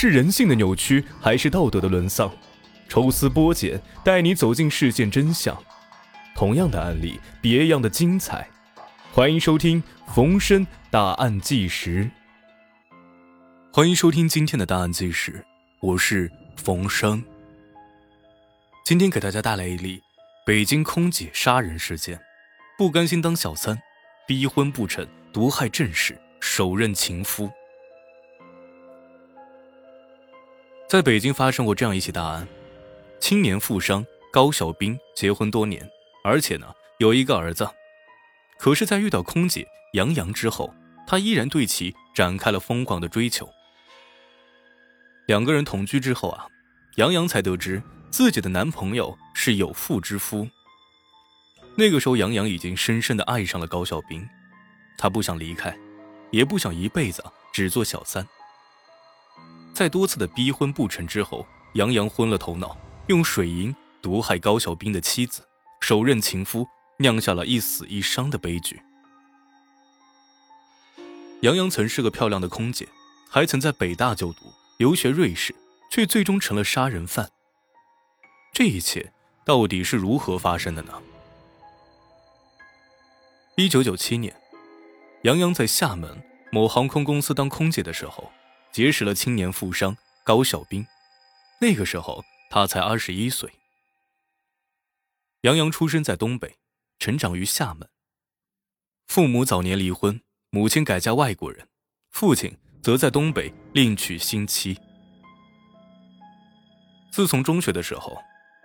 是人性的扭曲，还是道德的沦丧？抽丝剥茧，带你走进事件真相。同样的案例，别样的精彩。欢迎收听冯生大案纪实。欢迎收听今天的大案纪实，我是冯生。今天给大家带来一例北京空姐杀人事件。不甘心当小三，逼婚不成，毒害正室，手刃情夫。在北京发生过这样一起大案：青年富商高小兵结婚多年，而且呢有一个儿子，可是，在遇到空姐杨洋之后，他依然对其展开了疯狂的追求。两个人同居之后啊，杨洋才得知自己的男朋友是有妇之夫。那个时候，杨洋已经深深的爱上了高小兵，他不想离开，也不想一辈子只做小三。在多次的逼婚不成之后，杨洋昏了头脑，用水银毒害高小兵的妻子，手刃情夫，酿下了一死一伤的悲剧。杨洋曾是个漂亮的空姐，还曾在北大就读，留学瑞士，却最终成了杀人犯。这一切到底是如何发生的呢？一九九七年，杨洋在厦门某航空公司当空姐的时候。结识了青年富商高小兵，那个时候他才二十一岁。杨洋出生在东北，成长于厦门。父母早年离婚，母亲改嫁外国人，父亲则在东北另娶新妻。自从中学的时候，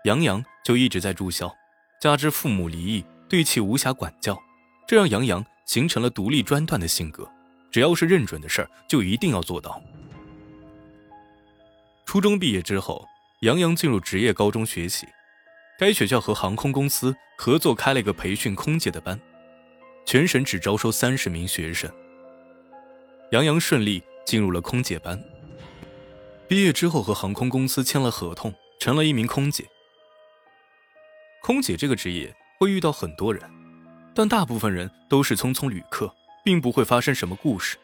杨洋就一直在住校，加之父母离异，对其无暇管教，这让杨洋形成了独立专断的性格。只要是认准的事儿，就一定要做到。初中毕业之后，杨洋进入职业高中学习，该学校和航空公司合作开了一个培训空姐的班，全省只招收三十名学生。杨洋顺利进入了空姐班，毕业之后和航空公司签了合同，成了一名空姐。空姐这个职业会遇到很多人，但大部分人都是匆匆旅客。并不会发生什么故事。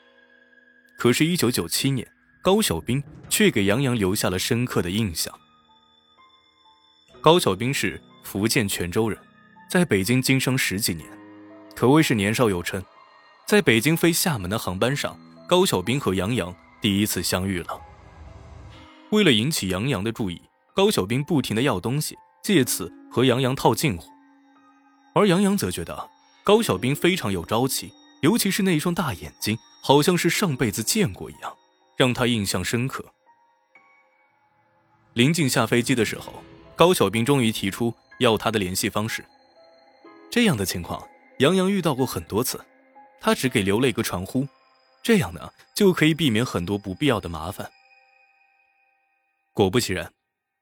可是，1997年，高小兵却给杨洋留下了深刻的印象。高小兵是福建泉州人，在北京经商十几年，可谓是年少有成。在北京飞厦门的航班上，高小兵和杨洋第一次相遇了。为了引起杨洋的注意，高小兵不停的要东西，借此和杨洋套近乎。而杨洋则觉得高小兵非常有朝气。尤其是那一双大眼睛，好像是上辈子见过一样，让他印象深刻。临近下飞机的时候，高小兵终于提出要他的联系方式。这样的情况，杨洋遇到过很多次，他只给留了一个传呼，这样呢就可以避免很多不必要的麻烦。果不其然，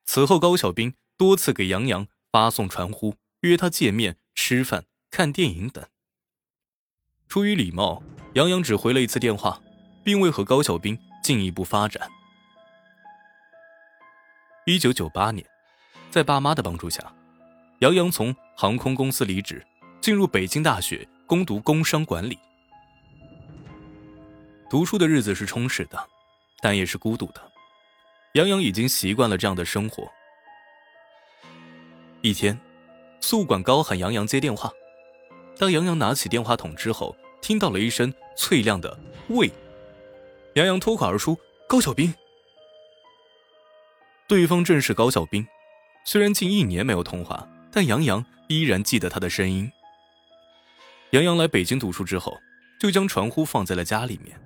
此后高小兵多次给杨洋发送传呼，约他见面、吃饭、看电影等。出于礼貌，杨洋只回了一次电话，并未和高小兵进一步发展。一九九八年，在爸妈的帮助下，杨洋从航空公司离职，进入北京大学攻读工商管理。读书的日子是充实的，但也是孤独的。杨洋已经习惯了这样的生活。一天，宿管高喊杨洋接电话。当杨洋拿起电话筒之后，听到了一声脆亮的“喂”，杨洋脱口而出：“高小兵。”对方正是高小兵。虽然近一年没有通话，但杨洋依然记得他的声音。杨洋来北京读书之后，就将传呼放在了家里面，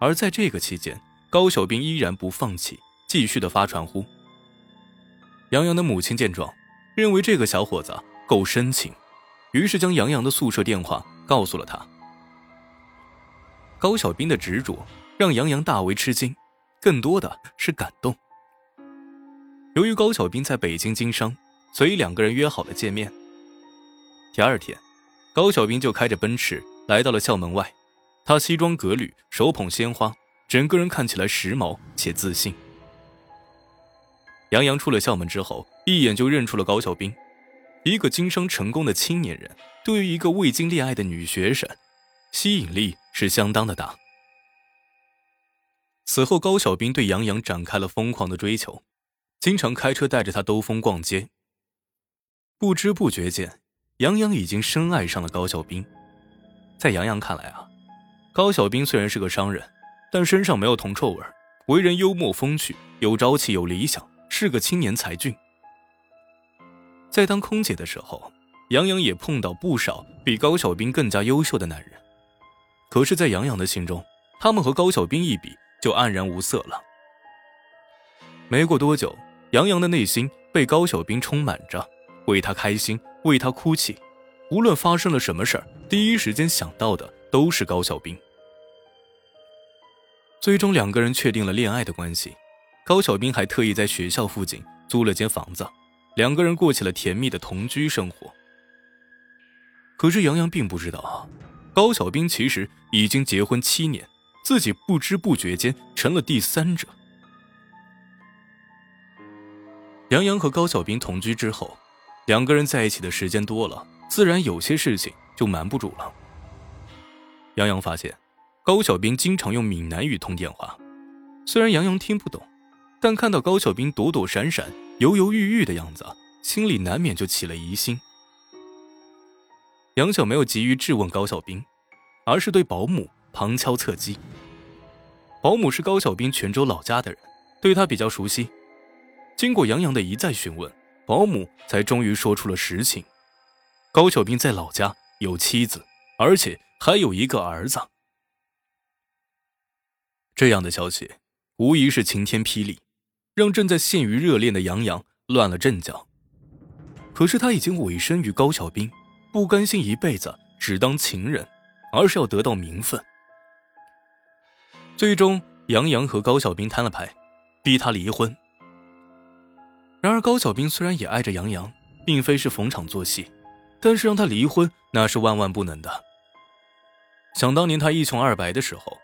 而在这个期间，高小兵依然不放弃，继续的发传呼。杨洋的母亲见状，认为这个小伙子够深情。于是将杨洋的宿舍电话告诉了他。高小兵的执着让杨洋大为吃惊，更多的是感动。由于高小兵在北京经商，所以两个人约好了见面。第二天，高小兵就开着奔驰来到了校门外，他西装革履，手捧鲜花，整个人看起来时髦且自信。杨洋出了校门之后，一眼就认出了高小兵。一个经商成功的青年人，对于一个未经恋爱的女学生，吸引力是相当的大。此后，高小兵对杨洋展开了疯狂的追求，经常开车带着她兜风逛街。不知不觉间，杨洋已经深爱上了高小兵。在杨洋看来啊，高小兵虽然是个商人，但身上没有铜臭味，为人幽默风趣，有朝气，有理想，是个青年才俊。在当空姐的时候，杨洋也碰到不少比高小兵更加优秀的男人，可是，在杨洋的心中，他们和高小兵一比。就黯然无色了。没过多久，杨洋的内心被高小兵充满着，为他开心，为他哭泣。无论发生了什么事儿，第一时间想到的都是高小兵。最终，两个人确定了恋爱的关系。高小兵还特意在学校附近租了间房子，两个人过起了甜蜜的同居生活。可是，杨洋并不知道啊，高小兵其实已经结婚七年。自己不知不觉间成了第三者。杨洋和高小兵同居之后，两个人在一起的时间多了，自然有些事情就瞒不住了。杨洋发现，高小兵经常用闽南语通电话，虽然杨洋听不懂，但看到高小兵躲躲闪闪、犹犹豫豫的样子，心里难免就起了疑心。杨晓没有急于质问高小兵，而是对保姆。旁敲侧击。保姆是高小兵泉州老家的人，对他比较熟悉。经过杨洋的一再询问，保姆才终于说出了实情：高小兵在老家有妻子，而且还有一个儿子。这样的消息无疑是晴天霹雳，让正在陷于热恋的杨洋乱了阵脚。可是他已经委身于高小兵，不甘心一辈子只当情人，而是要得到名分。最终，杨洋和高小兵摊了牌，逼他离婚。然而，高小兵虽然也爱着杨洋，并非是逢场作戏，但是让他离婚那是万万不能的。想当年他一穷二白的时候，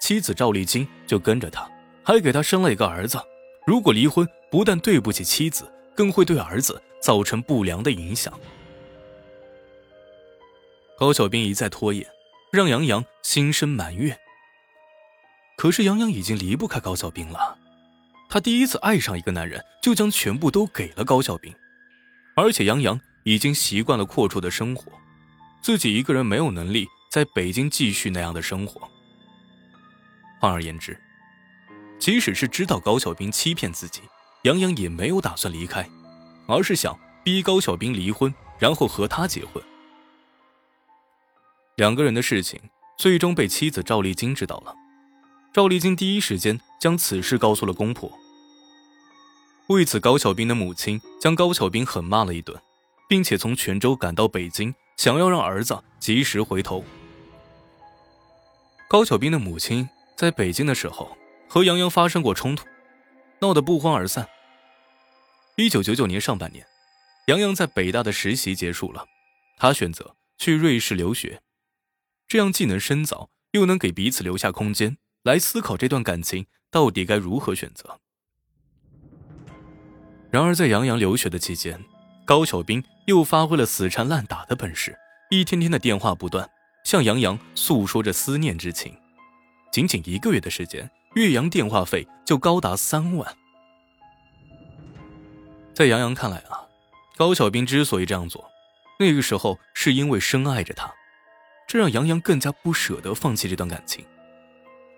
妻子赵丽晶就跟着他，还给他生了一个儿子。如果离婚，不但对不起妻子，更会对儿子造成不良的影响。高小兵一再拖延，让杨洋心生埋怨。可是杨洋已经离不开高小兵了，他第一次爱上一个男人，就将全部都给了高小兵，而且杨洋已经习惯了阔绰的生活，自己一个人没有能力在北京继续那样的生活。换而言之，即使是知道高小兵欺骗自己，杨洋也没有打算离开，而是想逼高小兵离婚，然后和他结婚。两个人的事情最终被妻子赵丽金知道了。赵丽金第一时间将此事告诉了公婆。为此，高小兵的母亲将高小兵狠骂了一顿，并且从泉州赶到北京，想要让儿子及时回头。高小兵的母亲在北京的时候和杨洋发生过冲突，闹得不欢而散。一九九九年上半年，杨洋在北大的实习结束了，他选择去瑞士留学，这样既能深造，又能给彼此留下空间。来思考这段感情到底该如何选择。然而，在杨洋留学的期间，高小兵又发挥了死缠烂打的本事，一天天的电话不断，向杨洋诉说着思念之情。仅仅一个月的时间，岳阳电话费就高达三万。在杨洋看来啊，高小兵之所以这样做，那个时候是因为深爱着他，这让杨洋更加不舍得放弃这段感情。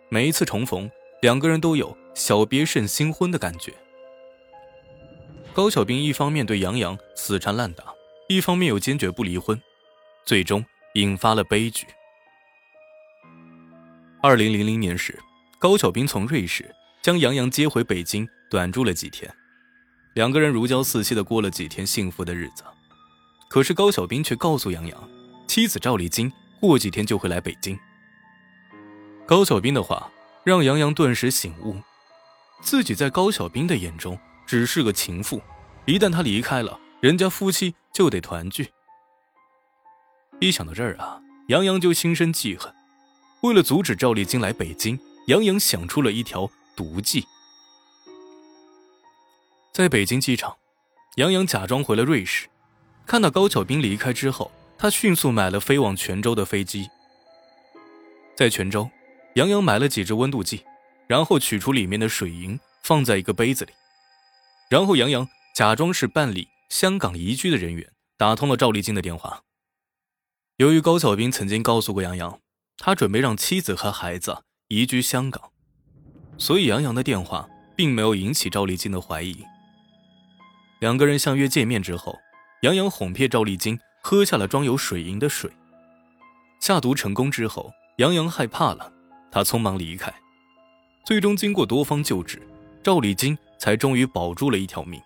每一次重逢，两个人都有小别胜新婚的感觉。高小兵一方面对杨洋死缠烂打，一方面又坚决不离婚，最终引发了悲剧。二零零零年时，高小兵从瑞士将杨洋接回北京，短住了几天，两个人如胶似漆的过了几天幸福的日子。可是高小兵却告诉杨洋，妻子赵丽晶过几天就会来北京。高小兵的话让杨洋顿时醒悟，自己在高小兵的眼中只是个情妇，一旦他离开了，人家夫妻就得团聚。一想到这儿啊，杨洋就心生记恨。为了阻止赵丽晶来北京，杨洋想出了一条毒计。在北京机场，杨洋假装回了瑞士，看到高小兵离开之后，他迅速买了飞往泉州的飞机。在泉州。杨洋买了几支温度计，然后取出里面的水银，放在一个杯子里，然后杨洋假装是办理香港移居的人员，打通了赵丽晶的电话。由于高小兵曾经告诉过杨洋，他准备让妻子和孩子移居香港，所以杨洋的电话并没有引起赵丽晶的怀疑。两个人相约见面之后，杨洋哄骗赵丽晶喝下了装有水银的水。下毒成功之后，杨洋害怕了，他匆忙离开。最终经过多方救治，赵丽晶才终于保住了一条命。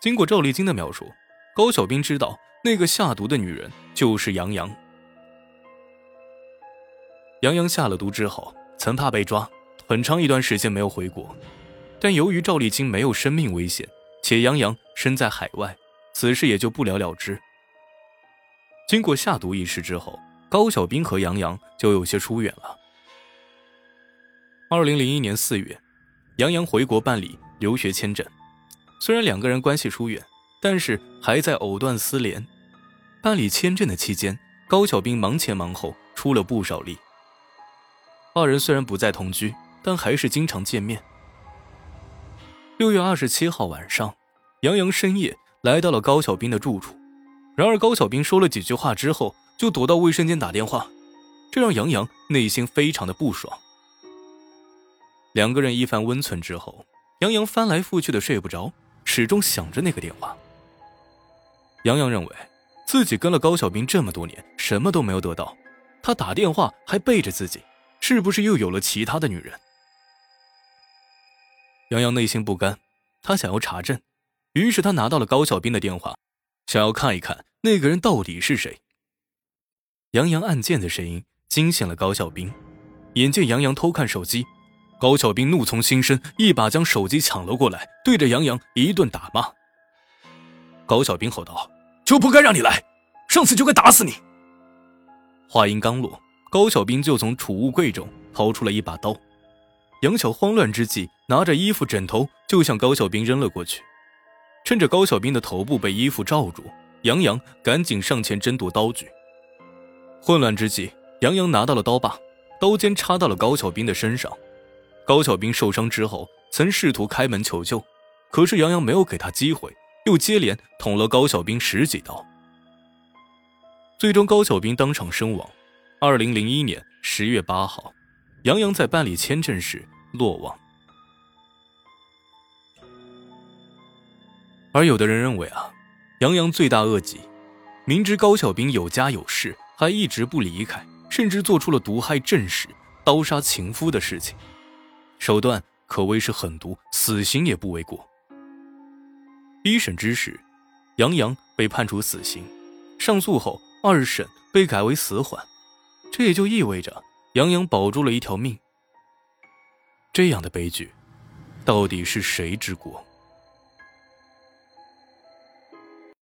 经过赵丽晶的描述，高小兵知道那个下毒的女人就是杨洋。杨洋下了毒之后，曾怕被抓，很长一段时间没有回国。但由于赵丽晶没有生命危险，且杨洋身在海外，此事也就不了了之。经过下毒一事之后，高小兵和杨洋就有些疏远了。二零零一年四月，杨洋回国办理留学签证。虽然两个人关系疏远，但是还在藕断丝连。办理签证的期间，高小兵忙前忙后，出了不少力。二人虽然不再同居，但还是经常见面。六月二十七号晚上，杨洋深夜来到了高小兵的住处，然而高小兵说了几句话之后。就躲到卫生间打电话，这让杨洋内心非常的不爽。两个人一番温存之后，杨洋翻来覆去的睡不着，始终想着那个电话。杨洋认为自己跟了高小兵这么多年，什么都没有得到，他打电话还背着自己，是不是又有了其他的女人？杨洋内心不甘，他想要查证，于是他拿到了高小兵的电话，想要看一看那个人到底是谁。杨洋按键的声音惊醒了高小兵，眼见杨洋偷看手机，高小兵怒从心生，一把将手机抢了过来，对着杨洋一顿打骂。高小兵吼道：“就不该让你来，上次就该打死你！”话音刚落，高小兵就从储物柜中掏出了一把刀，杨巧慌乱之际，拿着衣服枕头就向高小兵扔了过去。趁着高小兵的头部被衣服罩住，杨洋赶紧上前争夺刀具。混乱之际，杨洋拿到了刀把，刀尖插到了高小兵的身上。高小兵受伤之后，曾试图开门求救，可是杨洋没有给他机会，又接连捅了高小兵十几刀。最终，高小兵当场身亡。二零零一年十月八号，杨洋在办理签证时落网。而有的人认为啊，杨洋罪大恶极，明知高小兵有家有室。还一直不离开，甚至做出了毒害正室、刀杀情夫的事情，手段可谓是狠毒，死刑也不为过。一审之时，杨洋被判处死刑，上诉后二审被改为死缓，这也就意味着杨洋保住了一条命。这样的悲剧，到底是谁之过？